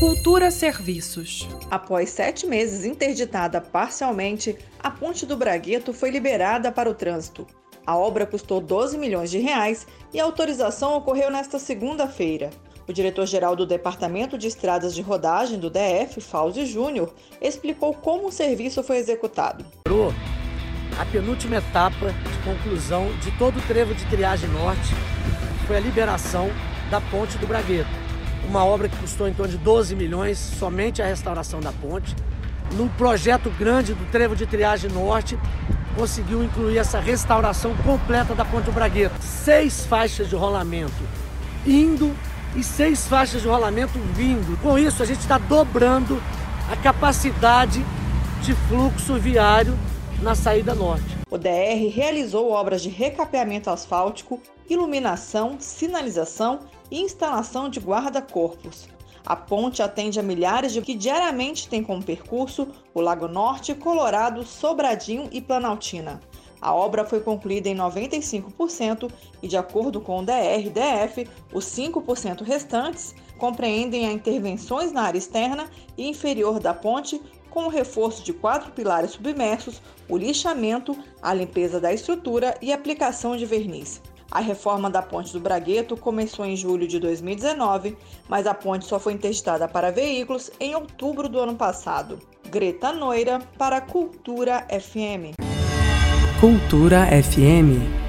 Cultura Serviços. Após sete meses interditada parcialmente, a Ponte do Bragueto foi liberada para o trânsito. A obra custou 12 milhões de reais e a autorização ocorreu nesta segunda-feira. O diretor-geral do Departamento de Estradas de Rodagem do DF, Fauzi Júnior, explicou como o serviço foi executado. A penúltima etapa de conclusão de todo o trevo de triagem norte foi a liberação da ponte do Bragueto. Uma obra que custou em torno de 12 milhões, somente a restauração da ponte. No projeto grande do trevo de triagem norte, conseguiu incluir essa restauração completa da ponte do Bragueto. Seis faixas de rolamento indo e seis faixas de rolamento vindo. Com isso, a gente está dobrando a capacidade de fluxo viário na saída norte. O DR realizou obras de recapeamento asfáltico, iluminação, sinalização e instalação de guarda-corpos. A ponte atende a milhares de que diariamente têm como percurso o Lago Norte, Colorado, Sobradinho e Planaltina. A obra foi concluída em 95% e, de acordo com o DRDF, os 5% restantes compreendem a intervenções na área externa e inferior da ponte, com o reforço de quatro pilares submersos, o lixamento, a limpeza da estrutura e aplicação de verniz. A reforma da Ponte do Bragueto começou em julho de 2019, mas a ponte só foi interditada para veículos em outubro do ano passado. Greta Noira para Cultura FM. Cultura FM.